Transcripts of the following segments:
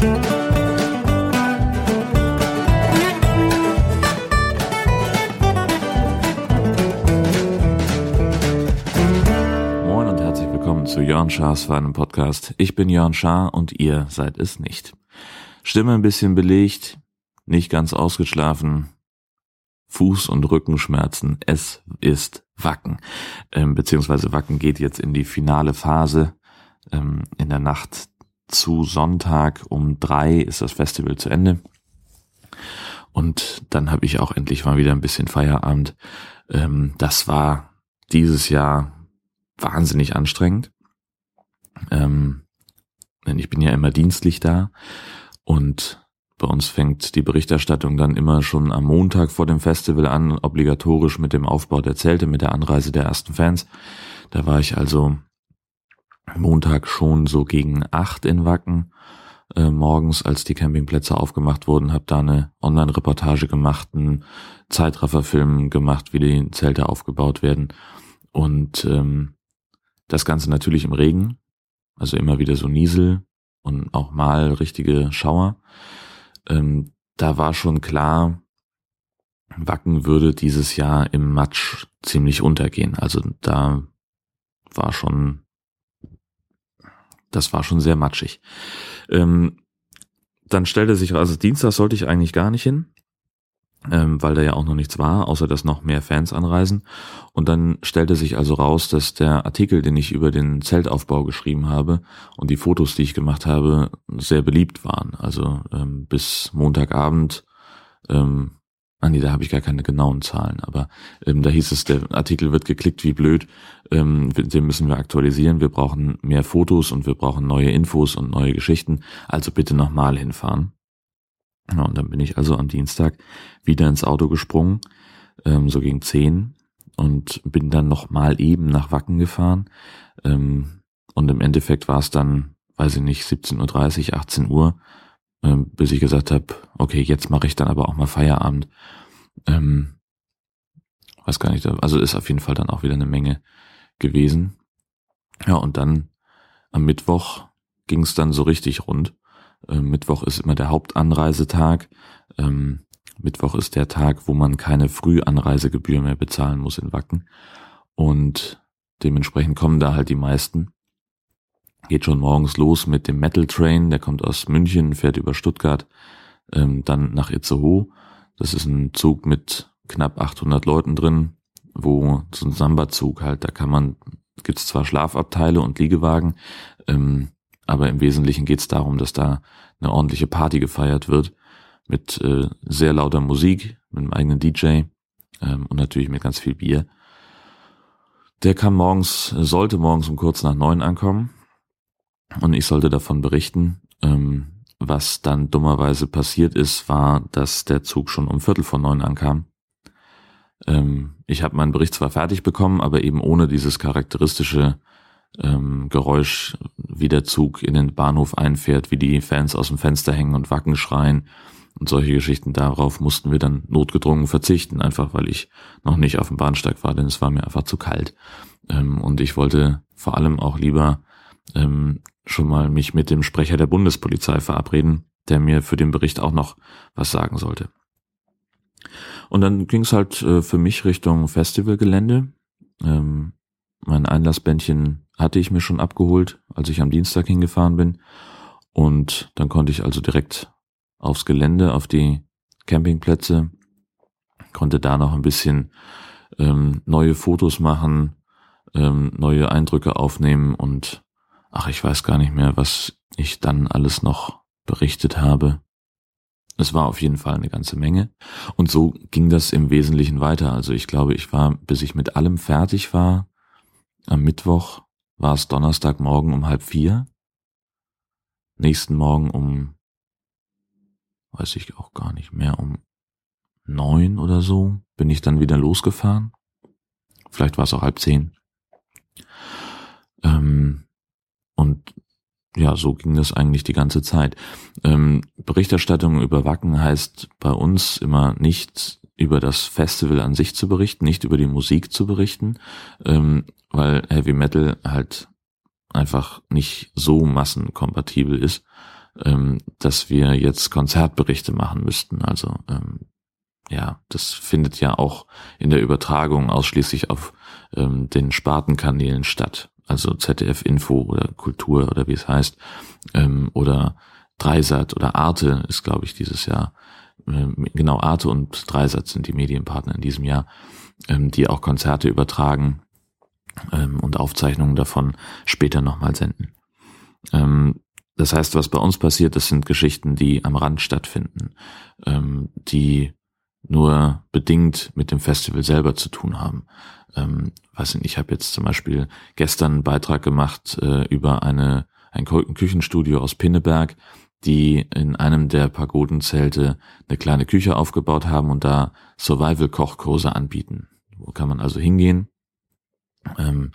Moin und herzlich willkommen zu Jörn Schars feinem Podcast. Ich bin Jörn Schaar und ihr seid es nicht. Stimme ein bisschen belegt, nicht ganz ausgeschlafen, Fuß- und Rückenschmerzen. Es ist Wacken. Ähm, beziehungsweise Wacken geht jetzt in die finale Phase. Ähm, in der Nacht zu Sonntag um drei ist das Festival zu Ende. Und dann habe ich auch endlich mal wieder ein bisschen Feierabend. Ähm, das war dieses Jahr wahnsinnig anstrengend. Ähm, denn ich bin ja immer dienstlich da und bei uns fängt die Berichterstattung dann immer schon am Montag vor dem Festival an, obligatorisch mit dem Aufbau der Zelte, mit der Anreise der ersten Fans. Da war ich also Montag schon so gegen acht in Wacken äh, morgens, als die Campingplätze aufgemacht wurden, habe da eine Online-Reportage gemacht, einen Zeitrafferfilm gemacht, wie die Zelte aufgebaut werden und ähm, das Ganze natürlich im Regen, also immer wieder so Niesel und auch mal richtige Schauer ähm, da war schon klar, Wacken würde dieses Jahr im Matsch ziemlich untergehen. Also da war schon, das war schon sehr matschig. Ähm, dann stellte sich, also Dienstag sollte ich eigentlich gar nicht hin ähm, weil da ja auch noch nichts war, außer dass noch mehr Fans anreisen. Und dann stellte sich also raus, dass der Artikel, den ich über den Zeltaufbau geschrieben habe und die Fotos, die ich gemacht habe, sehr beliebt waren. Also ähm, bis Montagabend, ähm, ah nee, da habe ich gar keine genauen Zahlen, aber ähm, da hieß es, der Artikel wird geklickt wie blöd, ähm, den müssen wir aktualisieren, wir brauchen mehr Fotos und wir brauchen neue Infos und neue Geschichten, also bitte nochmal hinfahren. Ja, und dann bin ich also am Dienstag wieder ins Auto gesprungen, ähm, so gegen zehn und bin dann noch mal eben nach Wacken gefahren. Ähm, und im Endeffekt war es dann, weiß ich nicht, 17.30 Uhr, 18 Uhr, ähm, bis ich gesagt habe, okay, jetzt mache ich dann aber auch mal Feierabend. Ähm, weiß gar nicht, also ist auf jeden Fall dann auch wieder eine Menge gewesen. Ja, und dann am Mittwoch ging es dann so richtig rund. Ähm, Mittwoch ist immer der Hauptanreisetag. Ähm, Mittwoch ist der Tag, wo man keine Frühanreisegebühr mehr bezahlen muss in Wacken. Und dementsprechend kommen da halt die meisten. Geht schon morgens los mit dem Metal Train, der kommt aus München, fährt über Stuttgart, ähm, dann nach Itzehoe. Das ist ein Zug mit knapp 800 Leuten drin, wo so ein Samba-Zug halt, da kann man, gibt's zwar Schlafabteile und Liegewagen, ähm, aber im Wesentlichen geht es darum, dass da eine ordentliche Party gefeiert wird mit äh, sehr lauter Musik, mit einem eigenen DJ ähm, und natürlich mit ganz viel Bier. Der kam morgens, sollte morgens um kurz nach neun ankommen und ich sollte davon berichten. Ähm, was dann dummerweise passiert ist, war, dass der Zug schon um Viertel vor neun ankam. Ähm, ich habe meinen Bericht zwar fertig bekommen, aber eben ohne dieses charakteristische ähm, Geräusch, wie der Zug in den Bahnhof einfährt, wie die Fans aus dem Fenster hängen und Wacken schreien und solche Geschichten. Darauf mussten wir dann notgedrungen verzichten, einfach weil ich noch nicht auf dem Bahnsteig war, denn es war mir einfach zu kalt. Ähm, und ich wollte vor allem auch lieber ähm, schon mal mich mit dem Sprecher der Bundespolizei verabreden, der mir für den Bericht auch noch was sagen sollte. Und dann ging es halt äh, für mich Richtung Festivalgelände. Ähm, mein Einlassbändchen hatte ich mir schon abgeholt, als ich am Dienstag hingefahren bin. Und dann konnte ich also direkt aufs Gelände, auf die Campingplätze, konnte da noch ein bisschen ähm, neue Fotos machen, ähm, neue Eindrücke aufnehmen und ach, ich weiß gar nicht mehr, was ich dann alles noch berichtet habe. Es war auf jeden Fall eine ganze Menge. Und so ging das im Wesentlichen weiter. Also ich glaube, ich war, bis ich mit allem fertig war, am Mittwoch war es Donnerstagmorgen um halb vier. Nächsten Morgen um, weiß ich auch gar nicht mehr, um neun oder so bin ich dann wieder losgefahren. Vielleicht war es auch halb zehn. Ähm, und ja, so ging das eigentlich die ganze Zeit. Ähm, Berichterstattung über Wacken heißt bei uns immer nicht über das Festival an sich zu berichten, nicht über die Musik zu berichten, ähm, weil Heavy Metal halt einfach nicht so massenkompatibel ist. ähm, dass wir jetzt Konzertberichte machen müssten. Also ähm, ja, das findet ja auch in der Übertragung ausschließlich auf ähm, den Spartenkanälen statt. Also ZDF Info oder Kultur oder wie es heißt. Ähm, oder Dreisat oder Arte ist, glaube ich, dieses Jahr. Ähm, genau, Arte und Dreisat sind die Medienpartner in diesem Jahr, ähm, die auch Konzerte übertragen ähm, und Aufzeichnungen davon später nochmal senden. Ähm, das heißt, was bei uns passiert, das sind Geschichten, die am Rand stattfinden, ähm, die nur bedingt mit dem Festival selber zu tun haben. Ähm, weiß nicht, ich habe jetzt zum Beispiel gestern einen Beitrag gemacht äh, über eine ein Küchenstudio aus Pinneberg, die in einem der Pagodenzelte eine kleine Küche aufgebaut haben und da Survival-Kochkurse anbieten. Wo kann man also hingehen, ähm,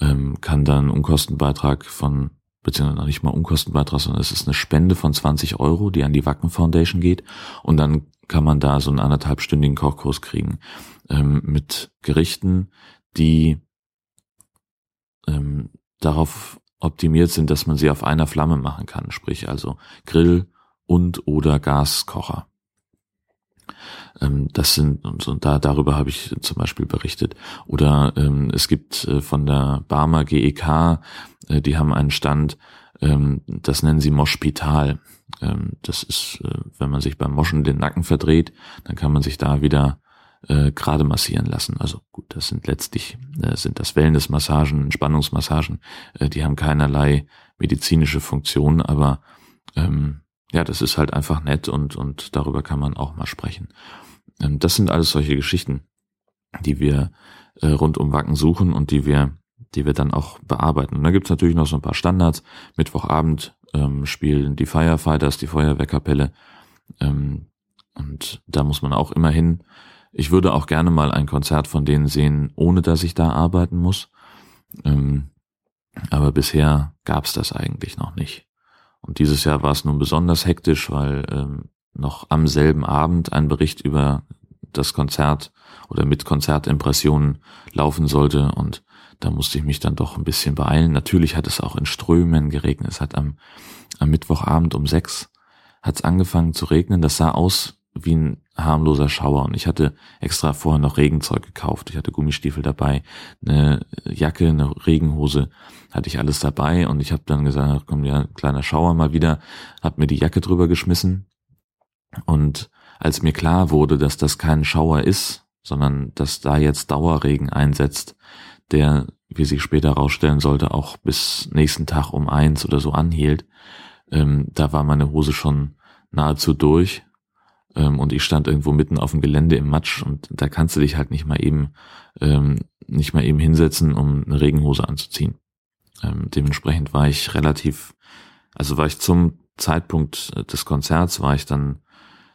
ähm, kann dann Unkostenbeitrag von, beziehungsweise noch nicht mal Unkostenbeitrag, sondern es ist eine Spende von 20 Euro, die an die Wacken Foundation geht und dann kann man da so einen anderthalbstündigen Kochkurs kriegen ähm, mit Gerichten, die ähm, darauf optimiert sind, dass man sie auf einer Flamme machen kann, sprich also Grill und oder Gaskocher. Ähm, das sind und, da darüber habe ich zum Beispiel berichtet. Oder ähm, es gibt äh, von der Barmer GEK, äh, die haben einen Stand, ähm, das nennen sie Moschpital. Ähm, das ist, äh, wenn man sich beim Moschen den Nacken verdreht, dann kann man sich da wieder äh, gerade massieren lassen. Also gut, das sind letztlich äh, sind das Wellnessmassagen, Entspannungsmassagen, äh, die haben keinerlei medizinische Funktion, aber ähm, ja, das ist halt einfach nett und und darüber kann man auch mal sprechen. Ähm, das sind alles solche Geschichten, die wir äh, rund um Wacken suchen und die wir die wir dann auch bearbeiten. Und da gibt's natürlich noch so ein paar Standards. Mittwochabend ähm, spielen die Firefighters, die Feuerwehrkapelle. Ähm, und da muss man auch immer hin. Ich würde auch gerne mal ein Konzert von denen sehen, ohne dass ich da arbeiten muss. Ähm, aber bisher gab es das eigentlich noch nicht. Und dieses Jahr war es nun besonders hektisch, weil ähm, noch am selben Abend ein Bericht über das Konzert oder mit Konzertimpressionen laufen sollte und da musste ich mich dann doch ein bisschen beeilen. Natürlich hat es auch in Strömen geregnet. Es hat am, am Mittwochabend um sechs hat's angefangen zu regnen. Das sah aus wie ein harmloser Schauer. Und ich hatte extra vorher noch Regenzeug gekauft. Ich hatte Gummistiefel dabei, eine Jacke, eine Regenhose, hatte ich alles dabei. Und ich habe dann gesagt, komm ja, kleiner Schauer mal wieder, hab mir die Jacke drüber geschmissen. Und als mir klar wurde, dass das kein Schauer ist, sondern dass da jetzt Dauerregen einsetzt, der, wie sich später herausstellen sollte, auch bis nächsten Tag um eins oder so anhielt, ähm, da war meine Hose schon nahezu durch ähm, und ich stand irgendwo mitten auf dem Gelände im Matsch und da kannst du dich halt nicht mal eben ähm, nicht mal eben hinsetzen, um eine Regenhose anzuziehen. Ähm, dementsprechend war ich relativ, also war ich zum Zeitpunkt des Konzerts war ich dann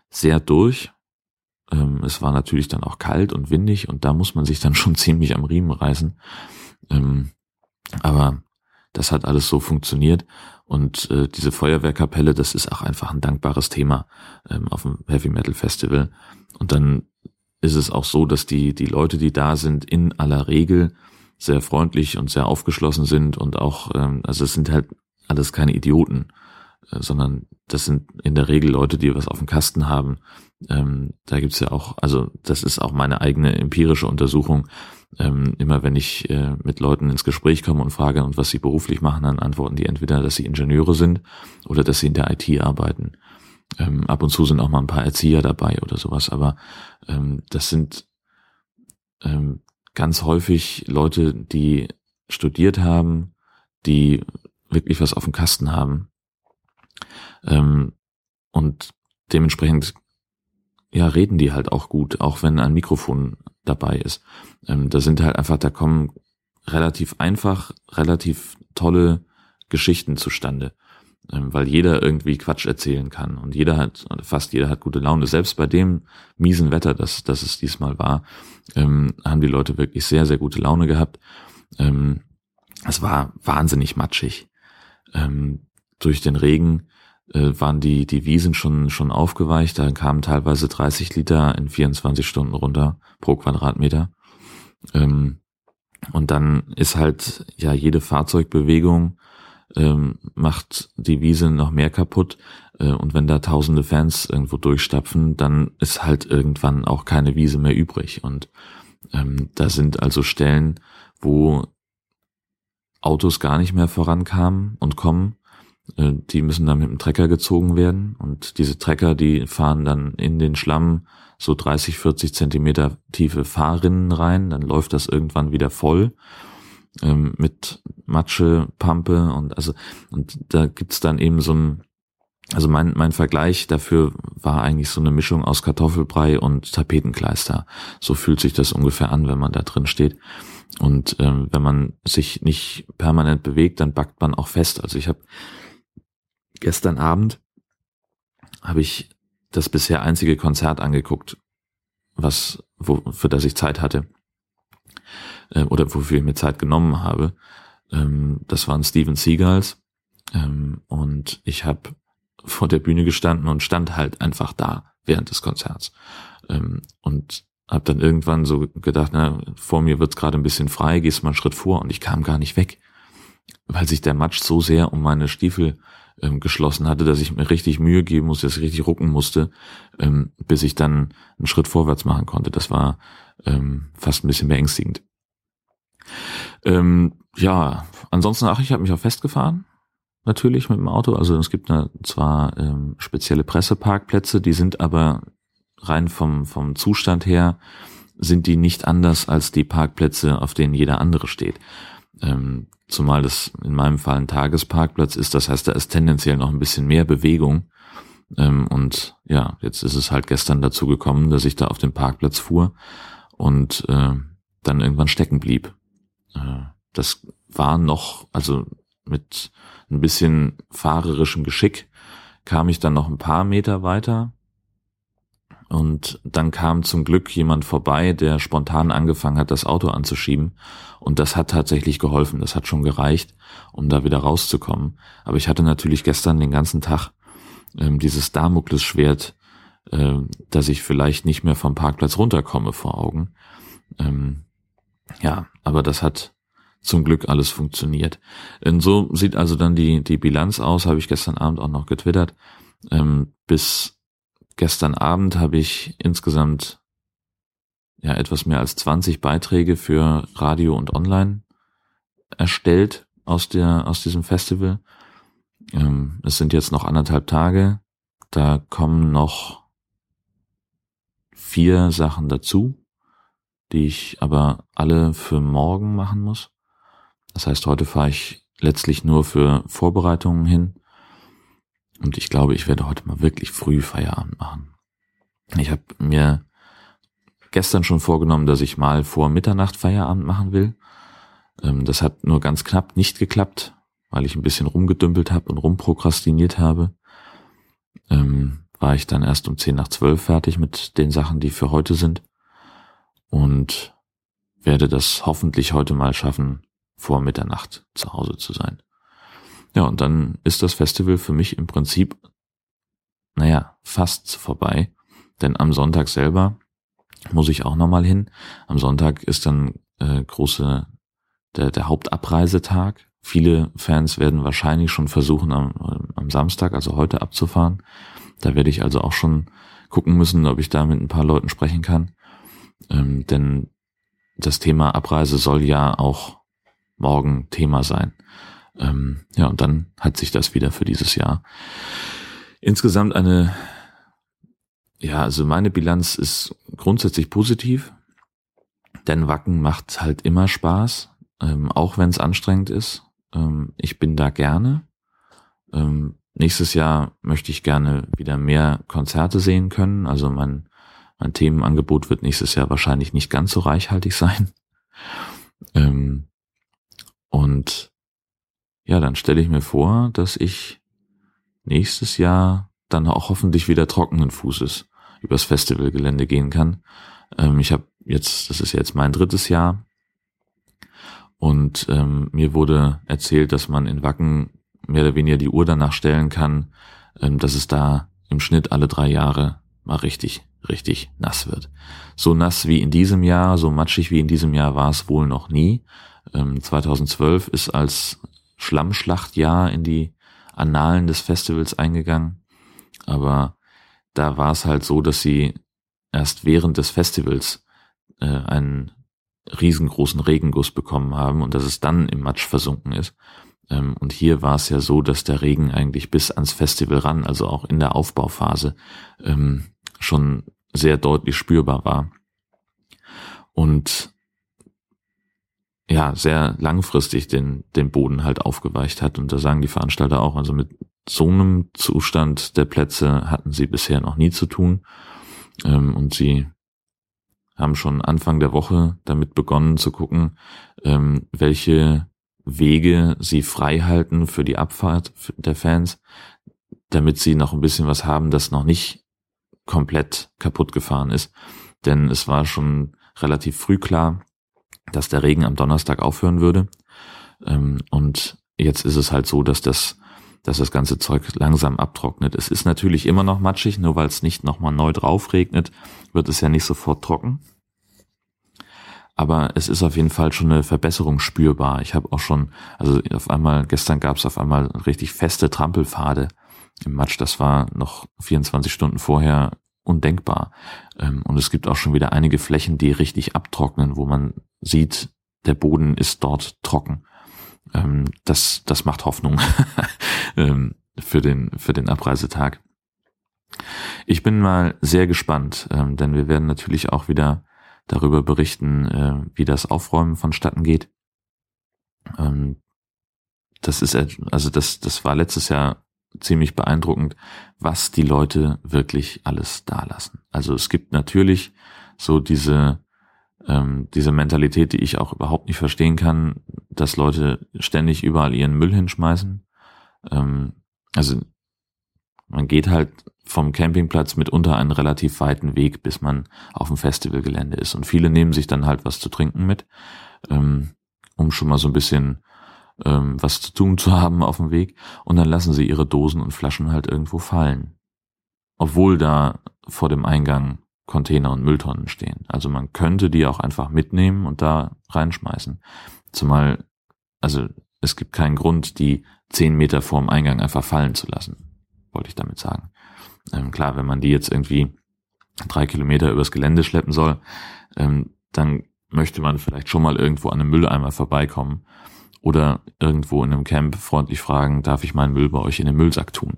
sehr durch. Ähm, es war natürlich dann auch kalt und windig und da muss man sich dann schon ziemlich am Riemen reißen. Ähm, aber das hat alles so funktioniert und äh, diese Feuerwehrkapelle, das ist auch einfach ein dankbares Thema ähm, auf dem Heavy Metal Festival. Und dann ist es auch so, dass die, die Leute, die da sind, in aller Regel sehr freundlich und sehr aufgeschlossen sind und auch, ähm, also es sind halt alles keine Idioten, äh, sondern das sind in der Regel Leute, die was auf dem Kasten haben. Ähm, da gibt's ja auch, also das ist auch meine eigene empirische Untersuchung, ähm, immer wenn ich äh, mit Leuten ins Gespräch komme und frage, und was sie beruflich machen, dann antworten die entweder, dass sie Ingenieure sind oder dass sie in der IT arbeiten. Ähm, ab und zu sind auch mal ein paar Erzieher dabei oder sowas, aber ähm, das sind ähm, ganz häufig Leute, die studiert haben, die wirklich was auf dem Kasten haben ähm, und dementsprechend ja reden die halt auch gut, auch wenn ein Mikrofon dabei ist. Ähm, da sind halt einfach, da kommen relativ einfach, relativ tolle Geschichten zustande, ähm, weil jeder irgendwie Quatsch erzählen kann und jeder hat, fast jeder hat gute Laune. Selbst bei dem miesen Wetter, das, das es diesmal war, ähm, haben die Leute wirklich sehr, sehr gute Laune gehabt. Ähm, es war wahnsinnig matschig. Ähm, durch den Regen waren die, die Wiesen schon, schon aufgeweicht. Da kamen teilweise 30 Liter in 24 Stunden runter pro Quadratmeter. Ähm, und dann ist halt ja jede Fahrzeugbewegung ähm, macht die Wiese noch mehr kaputt. Äh, und wenn da tausende Fans irgendwo durchstapfen, dann ist halt irgendwann auch keine Wiese mehr übrig. Und ähm, da sind also Stellen, wo Autos gar nicht mehr vorankamen und kommen. Äh, die müssen dann mit dem Trecker gezogen werden. Und diese Trecker, die fahren dann in den Schlamm so 30, 40 Zentimeter tiefe Fahrrinnen rein. Dann läuft das irgendwann wieder voll ähm, mit Matsche, Pampe und also und da gibt's dann eben so ein also mein, mein Vergleich dafür war eigentlich so eine Mischung aus Kartoffelbrei und Tapetenkleister. So fühlt sich das ungefähr an, wenn man da drin steht. Und ähm, wenn man sich nicht permanent bewegt, dann backt man auch fest. Also ich habe gestern Abend habe ich das bisher einzige Konzert angeguckt, was wo, für das ich Zeit hatte äh, oder wofür ich mir Zeit genommen habe. Ähm, das waren Steven Seagals ähm, und ich habe vor der Bühne gestanden und stand halt einfach da während des Konzerts ähm, und habe dann irgendwann so gedacht, na, vor mir wird's gerade ein bisschen frei, gehst mal einen Schritt vor und ich kam gar nicht weg, weil sich der Matsch so sehr um meine Stiefel ähm, geschlossen hatte, dass ich mir richtig Mühe geben musste, dass ich richtig rucken musste, ähm, bis ich dann einen Schritt vorwärts machen konnte. Das war ähm, fast ein bisschen beängstigend. Ähm, ja, ansonsten, ach, ich habe mich auch festgefahren, natürlich mit dem Auto. Also es gibt da zwar ähm, spezielle Presseparkplätze, die sind aber rein vom, vom Zustand her, sind die nicht anders als die Parkplätze, auf denen jeder andere steht. Ähm, zumal das in meinem Fall ein Tagesparkplatz ist, das heißt, da ist tendenziell noch ein bisschen mehr Bewegung. Ähm, und ja, jetzt ist es halt gestern dazu gekommen, dass ich da auf den Parkplatz fuhr und äh, dann irgendwann stecken blieb. Äh, das war noch, also mit ein bisschen fahrerischem Geschick kam ich dann noch ein paar Meter weiter und dann kam zum Glück jemand vorbei, der spontan angefangen hat, das Auto anzuschieben. Und das hat tatsächlich geholfen. Das hat schon gereicht, um da wieder rauszukommen. Aber ich hatte natürlich gestern den ganzen Tag ähm, dieses Damoklesschwert, äh, dass ich vielleicht nicht mehr vom Parkplatz runterkomme vor Augen. Ähm, ja, aber das hat zum Glück alles funktioniert. Und so sieht also dann die, die Bilanz aus, habe ich gestern Abend auch noch getwittert. Ähm, bis gestern Abend habe ich insgesamt ja etwas mehr als 20 Beiträge für Radio und Online erstellt aus der aus diesem Festival. Ähm, es sind jetzt noch anderthalb Tage. Da kommen noch vier Sachen dazu, die ich aber alle für morgen machen muss. Das heißt, heute fahre ich letztlich nur für Vorbereitungen hin und ich glaube, ich werde heute mal wirklich früh Feierabend machen. Ich habe mir gestern schon vorgenommen, dass ich mal vor Mitternacht Feierabend machen will. Ähm, das hat nur ganz knapp nicht geklappt, weil ich ein bisschen rumgedümpelt habe und rumprokrastiniert habe. Ähm, war ich dann erst um 10 nach 12 fertig mit den Sachen, die für heute sind. Und werde das hoffentlich heute mal schaffen, vor Mitternacht zu Hause zu sein. Ja, und dann ist das Festival für mich im Prinzip, naja, fast vorbei. Denn am Sonntag selber muss ich auch nochmal hin. Am Sonntag ist dann äh, große, der, der Hauptabreisetag. Viele Fans werden wahrscheinlich schon versuchen, am, am Samstag, also heute, abzufahren. Da werde ich also auch schon gucken müssen, ob ich da mit ein paar Leuten sprechen kann. Ähm, denn das Thema Abreise soll ja auch morgen Thema sein. Ähm, ja, und dann hat sich das wieder für dieses Jahr. Insgesamt eine, ja, also meine Bilanz ist grundsätzlich positiv, denn Wacken macht halt immer Spaß, ähm, auch wenn es anstrengend ist. Ähm, ich bin da gerne. Ähm, nächstes Jahr möchte ich gerne wieder mehr Konzerte sehen können. Also mein, mein Themenangebot wird nächstes Jahr wahrscheinlich nicht ganz so reichhaltig sein. Ähm, und ja, dann stelle ich mir vor, dass ich nächstes Jahr dann auch hoffentlich wieder trockenen Fußes übers Festivalgelände gehen kann. Ähm, ich habe jetzt, das ist jetzt mein drittes Jahr und ähm, mir wurde erzählt, dass man in Wacken mehr oder weniger die Uhr danach stellen kann, ähm, dass es da im Schnitt alle drei Jahre mal richtig, richtig nass wird. So nass wie in diesem Jahr, so matschig wie in diesem Jahr war es wohl noch nie. Ähm, 2012 ist als Schlammschlachtjahr in die Annalen des Festivals eingegangen. Aber da war es halt so, dass sie erst während des Festivals äh, einen riesengroßen Regenguss bekommen haben und dass es dann im Matsch versunken ist. Ähm, und hier war es ja so, dass der Regen eigentlich bis ans Festival ran, also auch in der Aufbauphase, ähm, schon sehr deutlich spürbar war. Und ja, sehr langfristig den, den Boden halt aufgeweicht hat. Und da sagen die Veranstalter auch, also mit so einem Zustand der Plätze hatten sie bisher noch nie zu tun. Ähm, und sie haben schon Anfang der Woche damit begonnen zu gucken, ähm, welche Wege sie frei halten für die Abfahrt der Fans, damit sie noch ein bisschen was haben, das noch nicht komplett kaputt gefahren ist. Denn es war schon relativ früh klar, dass der Regen am Donnerstag aufhören würde. Ähm, und jetzt ist es halt so, dass das, dass das ganze Zeug langsam abtrocknet. Es ist natürlich immer noch matschig, nur weil es nicht nochmal neu drauf regnet, wird es ja nicht sofort trocken aber es ist auf jeden Fall schon eine Verbesserung spürbar. Ich habe auch schon, also auf einmal, gestern gab es auf einmal richtig feste Trampelpfade im Matsch. Das war noch 24 Stunden vorher undenkbar. Ähm, und es gibt auch schon wieder einige Flächen, die richtig abtrocknen, wo man sieht, der Boden ist dort trocken. Ähm, das, das macht Hoffnung ähm, für den, für den Abreisetag. Ich bin mal sehr gespannt, denn wir werden natürlich auch wieder darüber berichten, äh, wie das Aufräumen vonstatten geht. Das ist, also das, das war letztes Jahr ziemlich beeindruckend, was die Leute wirklich alles dalassen. Also es gibt natürlich so diese, ähm, diese Mentalität, die ich auch überhaupt nicht verstehen kann, dass Leute ständig überall ihren Müll hinschmeißen. Ähm, also man geht halt vom Campingplatz mitunter einen relativ weiten Weg, bis man auf dem Festivalgelände ist. Und viele nehmen sich dann halt was zu trinken mit, ähm, um schon mal so ein bisschen ähm, was zu tun zu haben auf dem Weg. Und dann lassen sie ihre Dosen und Flaschen halt irgendwo fallen. Obwohl da vor dem Eingang Container und Mülltonnen stehen. Also man könnte die auch einfach mitnehmen und da reinschmeißen. Zumal, also es gibt keinen Grund, die zehn Meter vorm Eingang einfach fallen zu lassen, wollte ich damit sagen. Ähm, klar, wenn man die jetzt irgendwie drei Kilometer übers Gelände schleppen soll, ähm, dann möchte man vielleicht schon mal irgendwo an einem Mülleimer vorbeikommen oder irgendwo in einem Camp freundlich fragen, darf ich meinen Müll bei euch in den Müllsack tun?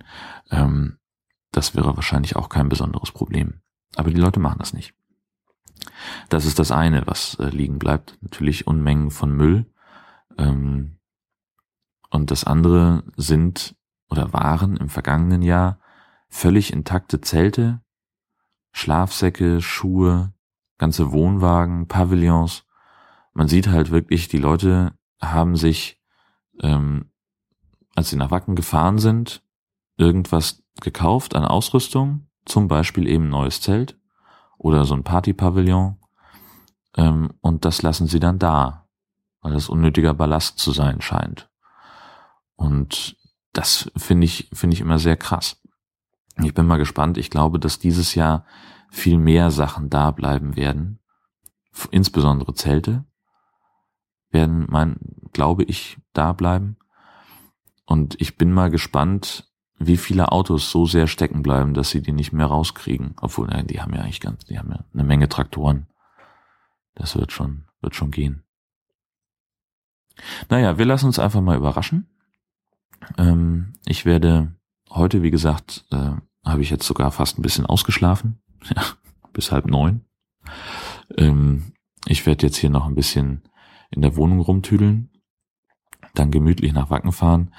Ähm, das wäre wahrscheinlich auch kein besonderes Problem. Aber die Leute machen das nicht. Das ist das eine, was äh, liegen bleibt. Natürlich Unmengen von Müll. Ähm, und das andere sind oder waren im vergangenen Jahr völlig intakte Zelte, Schlafsäcke, Schuhe, ganze Wohnwagen, Pavillons. Man sieht halt wirklich, die Leute haben sich, ähm, als sie nach Wacken gefahren sind, irgendwas gekauft an Ausrüstung, zum Beispiel eben neues Zelt oder so ein Partypavillon, ähm, und das lassen sie dann da, weil das unnötiger Ballast zu sein scheint. Und das finde ich, finde ich immer sehr krass. Ich bin mal gespannt. Ich glaube, dass dieses Jahr viel mehr Sachen da bleiben werden. Insbesondere Zelte werden, mein, glaube ich, da bleiben. Und ich bin mal gespannt, wie viele Autos so sehr stecken bleiben, dass sie die nicht mehr rauskriegen. Obwohl, nein, die haben ja eigentlich ganz, die haben ja eine Menge Traktoren. Das wird schon, wird schon gehen. Naja, wir lassen uns einfach mal überraschen. Ähm, ich werde heute, wie gesagt, äh, habe ich jetzt sogar fast ein bisschen ausgeschlafen. Ja, bis halb neun. Ähm, ich werde jetzt hier noch ein bisschen in der Wohnung rumtüdeln, dann gemütlich nach Wacken fahren,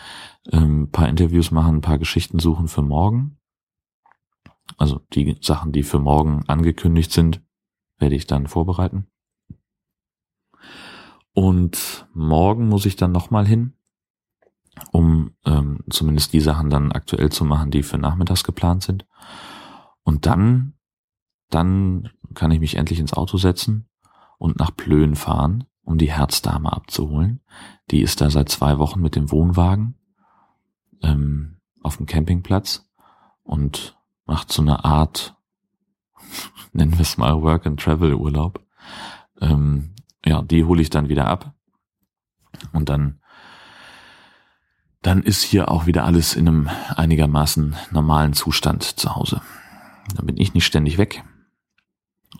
ähm, paar Interviews machen, ein paar Geschichten suchen für morgen. Also die Sachen, die für morgen angekündigt sind, werde ich dann vorbereiten. Und morgen muss ich dann nochmal hin um ähm, zumindest die Sachen dann aktuell zu machen, die für nachmittags geplant sind. Und dann, dann kann ich mich endlich ins Auto setzen und nach Plön fahren, um die Herzdame abzuholen. Die ist da seit zwei Wochen mit dem Wohnwagen ähm, auf dem Campingplatz und macht so eine Art, nennen wir es mal Work and Travel Urlaub. Ähm, ja, die hole ich dann wieder ab und dann dann ist hier auch wieder alles in einem einigermaßen normalen Zustand zu Hause. Dann bin ich nicht ständig weg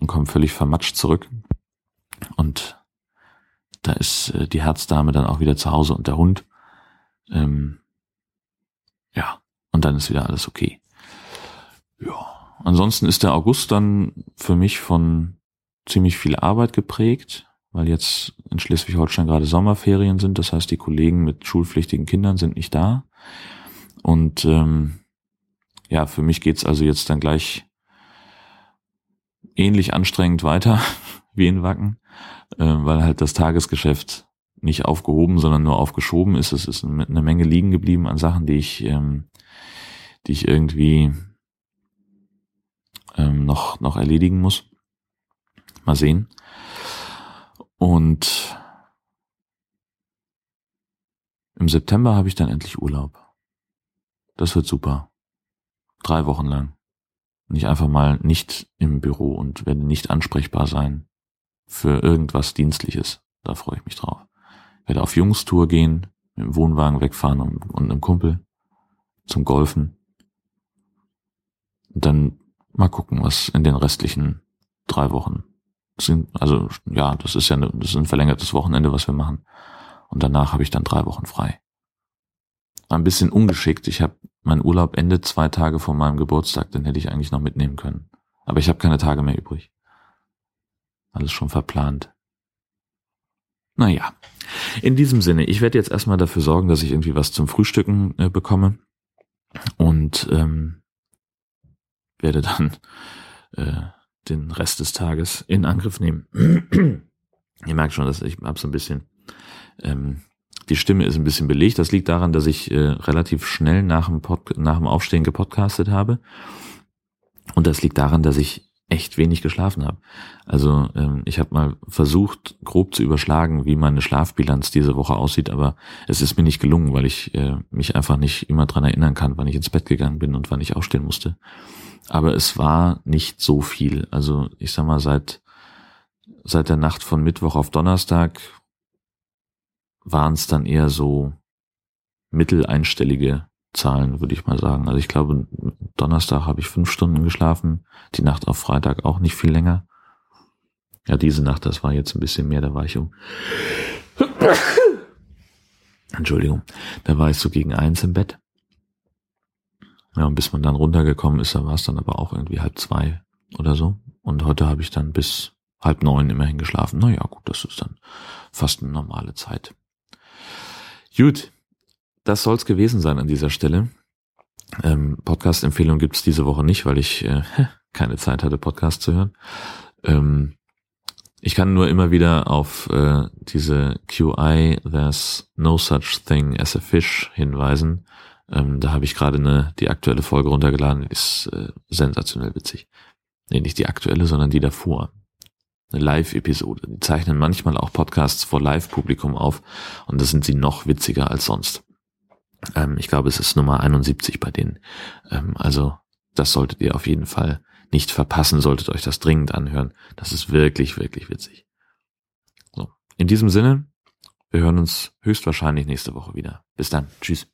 und komme völlig vermatscht zurück. Und da ist äh, die Herzdame dann auch wieder zu Hause und der Hund. Ähm, ja, und dann ist wieder alles okay. Ja. Ansonsten ist der August dann für mich von ziemlich viel Arbeit geprägt, weil jetzt in Schleswig-Holstein gerade Sommerferien sind. Das heißt, die Kollegen mit schulpflichtigen Kindern sind nicht da. Und ähm, ja, für mich geht's also jetzt dann gleich ähnlich anstrengend weiter wie in Wacken, weil halt das Tagesgeschäft nicht aufgehoben, sondern nur aufgeschoben ist. Es ist eine Menge liegen geblieben an Sachen, die ich, ähm, die ich irgendwie ähm, noch, noch erledigen muss. Mal sehen. Und im September habe ich dann endlich Urlaub. Das wird super. Drei Wochen lang. Nicht einfach mal nicht im Büro und werde nicht ansprechbar sein für irgendwas Dienstliches. Da freue ich mich drauf. Ich werde auf Jungstour gehen, mit dem Wohnwagen wegfahren und, und einem Kumpel zum Golfen. Und dann mal gucken, was in den restlichen drei Wochen sind. Also ja, das ist ja eine, das ist ein verlängertes Wochenende, was wir machen. Und danach habe ich dann drei Wochen frei. Ein bisschen ungeschickt. Ich habe mein Urlaub endet zwei Tage vor meinem Geburtstag, den hätte ich eigentlich noch mitnehmen können. Aber ich habe keine Tage mehr übrig. Alles schon verplant. Naja, in diesem Sinne, ich werde jetzt erstmal dafür sorgen, dass ich irgendwie was zum Frühstücken äh, bekomme und ähm, werde dann äh, den Rest des Tages in Angriff nehmen. Ihr merkt schon, dass ich hab so ein bisschen ähm, die Stimme ist ein bisschen belegt. Das liegt daran, dass ich äh, relativ schnell nach dem, Pod nach dem Aufstehen gepodcastet habe. Und das liegt daran, dass ich echt wenig geschlafen habe. Also ähm, ich habe mal versucht, grob zu überschlagen, wie meine Schlafbilanz diese Woche aussieht, aber es ist mir nicht gelungen, weil ich äh, mich einfach nicht immer dran erinnern kann, wann ich ins Bett gegangen bin und wann ich aufstehen musste. Aber es war nicht so viel. Also ich sag mal, seit, seit der Nacht von Mittwoch auf Donnerstag waren es dann eher so mitteleinstellige Zahlen, würde ich mal sagen. Also ich glaube, Donnerstag habe ich fünf Stunden geschlafen, die Nacht auf Freitag auch nicht viel länger. Ja, diese Nacht, das war jetzt ein bisschen mehr, da war ich um. Entschuldigung, da war ich so gegen eins im Bett. Ja, und bis man dann runtergekommen ist, da war es dann aber auch irgendwie halb zwei oder so. Und heute habe ich dann bis halb neun immerhin geschlafen. Naja, gut, das ist dann fast eine normale Zeit. Gut, das soll's gewesen sein an dieser Stelle. Ähm, Podcast-Empfehlung gibt's diese Woche nicht, weil ich äh, keine Zeit hatte, Podcast zu hören. Ähm, ich kann nur immer wieder auf äh, diese QI, There's No Such Thing as a Fish hinweisen. Ähm, da habe ich gerade eine die aktuelle Folge runtergeladen, ist äh, sensationell witzig. Nee, nicht die aktuelle, sondern die davor eine Live-Episode. Die zeichnen manchmal auch Podcasts vor Live-Publikum auf und das sind sie noch witziger als sonst. Ähm, ich glaube, es ist Nummer 71 bei denen. Ähm, also das solltet ihr auf jeden Fall nicht verpassen, solltet euch das dringend anhören. Das ist wirklich, wirklich witzig. So, in diesem Sinne, wir hören uns höchstwahrscheinlich nächste Woche wieder. Bis dann. Tschüss.